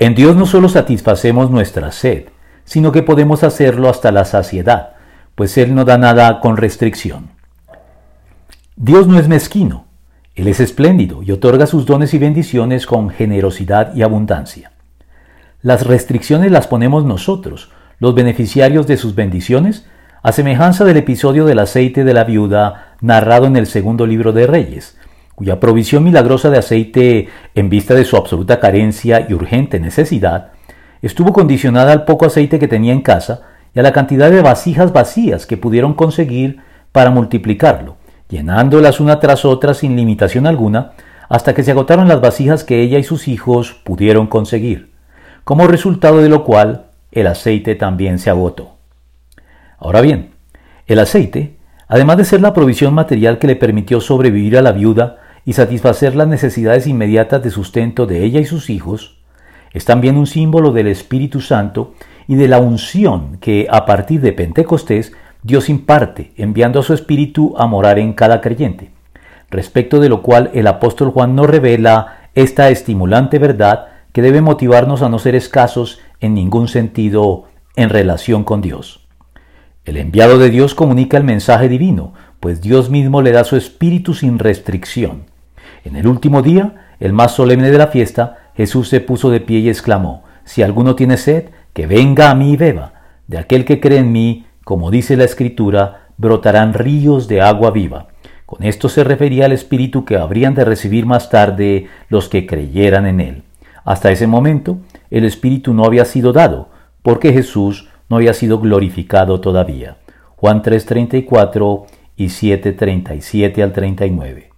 En Dios no solo satisfacemos nuestra sed, sino que podemos hacerlo hasta la saciedad, pues Él no da nada con restricción. Dios no es mezquino, Él es espléndido y otorga sus dones y bendiciones con generosidad y abundancia. Las restricciones las ponemos nosotros, los beneficiarios de sus bendiciones, a semejanza del episodio del aceite de la viuda narrado en el segundo libro de Reyes, cuya provisión milagrosa de aceite en vista de su absoluta carencia y urgente necesidad, estuvo condicionada al poco aceite que tenía en casa y a la cantidad de vasijas vacías que pudieron conseguir para multiplicarlo, llenándolas una tras otra sin limitación alguna, hasta que se agotaron las vasijas que ella y sus hijos pudieron conseguir, como resultado de lo cual el aceite también se agotó. Ahora bien, el aceite, además de ser la provisión material que le permitió sobrevivir a la viuda y satisfacer las necesidades inmediatas de sustento de ella y sus hijos, es también un símbolo del Espíritu Santo y de la unción que a partir de Pentecostés Dios imparte, enviando a su Espíritu a morar en cada creyente, respecto de lo cual el apóstol Juan nos revela esta estimulante verdad que debe motivarnos a no ser escasos en ningún sentido en relación con Dios. El enviado de Dios comunica el mensaje divino, pues Dios mismo le da su espíritu sin restricción. En el último día, el más solemne de la fiesta, Jesús se puso de pie y exclamó, Si alguno tiene sed, que venga a mí y beba. De aquel que cree en mí, como dice la Escritura, brotarán ríos de agua viva. Con esto se refería al Espíritu que habrían de recibir más tarde los que creyeran en él. Hasta ese momento, el Espíritu no había sido dado, porque Jesús no había sido glorificado todavía. Juan 3:34 y 7:37 al 39.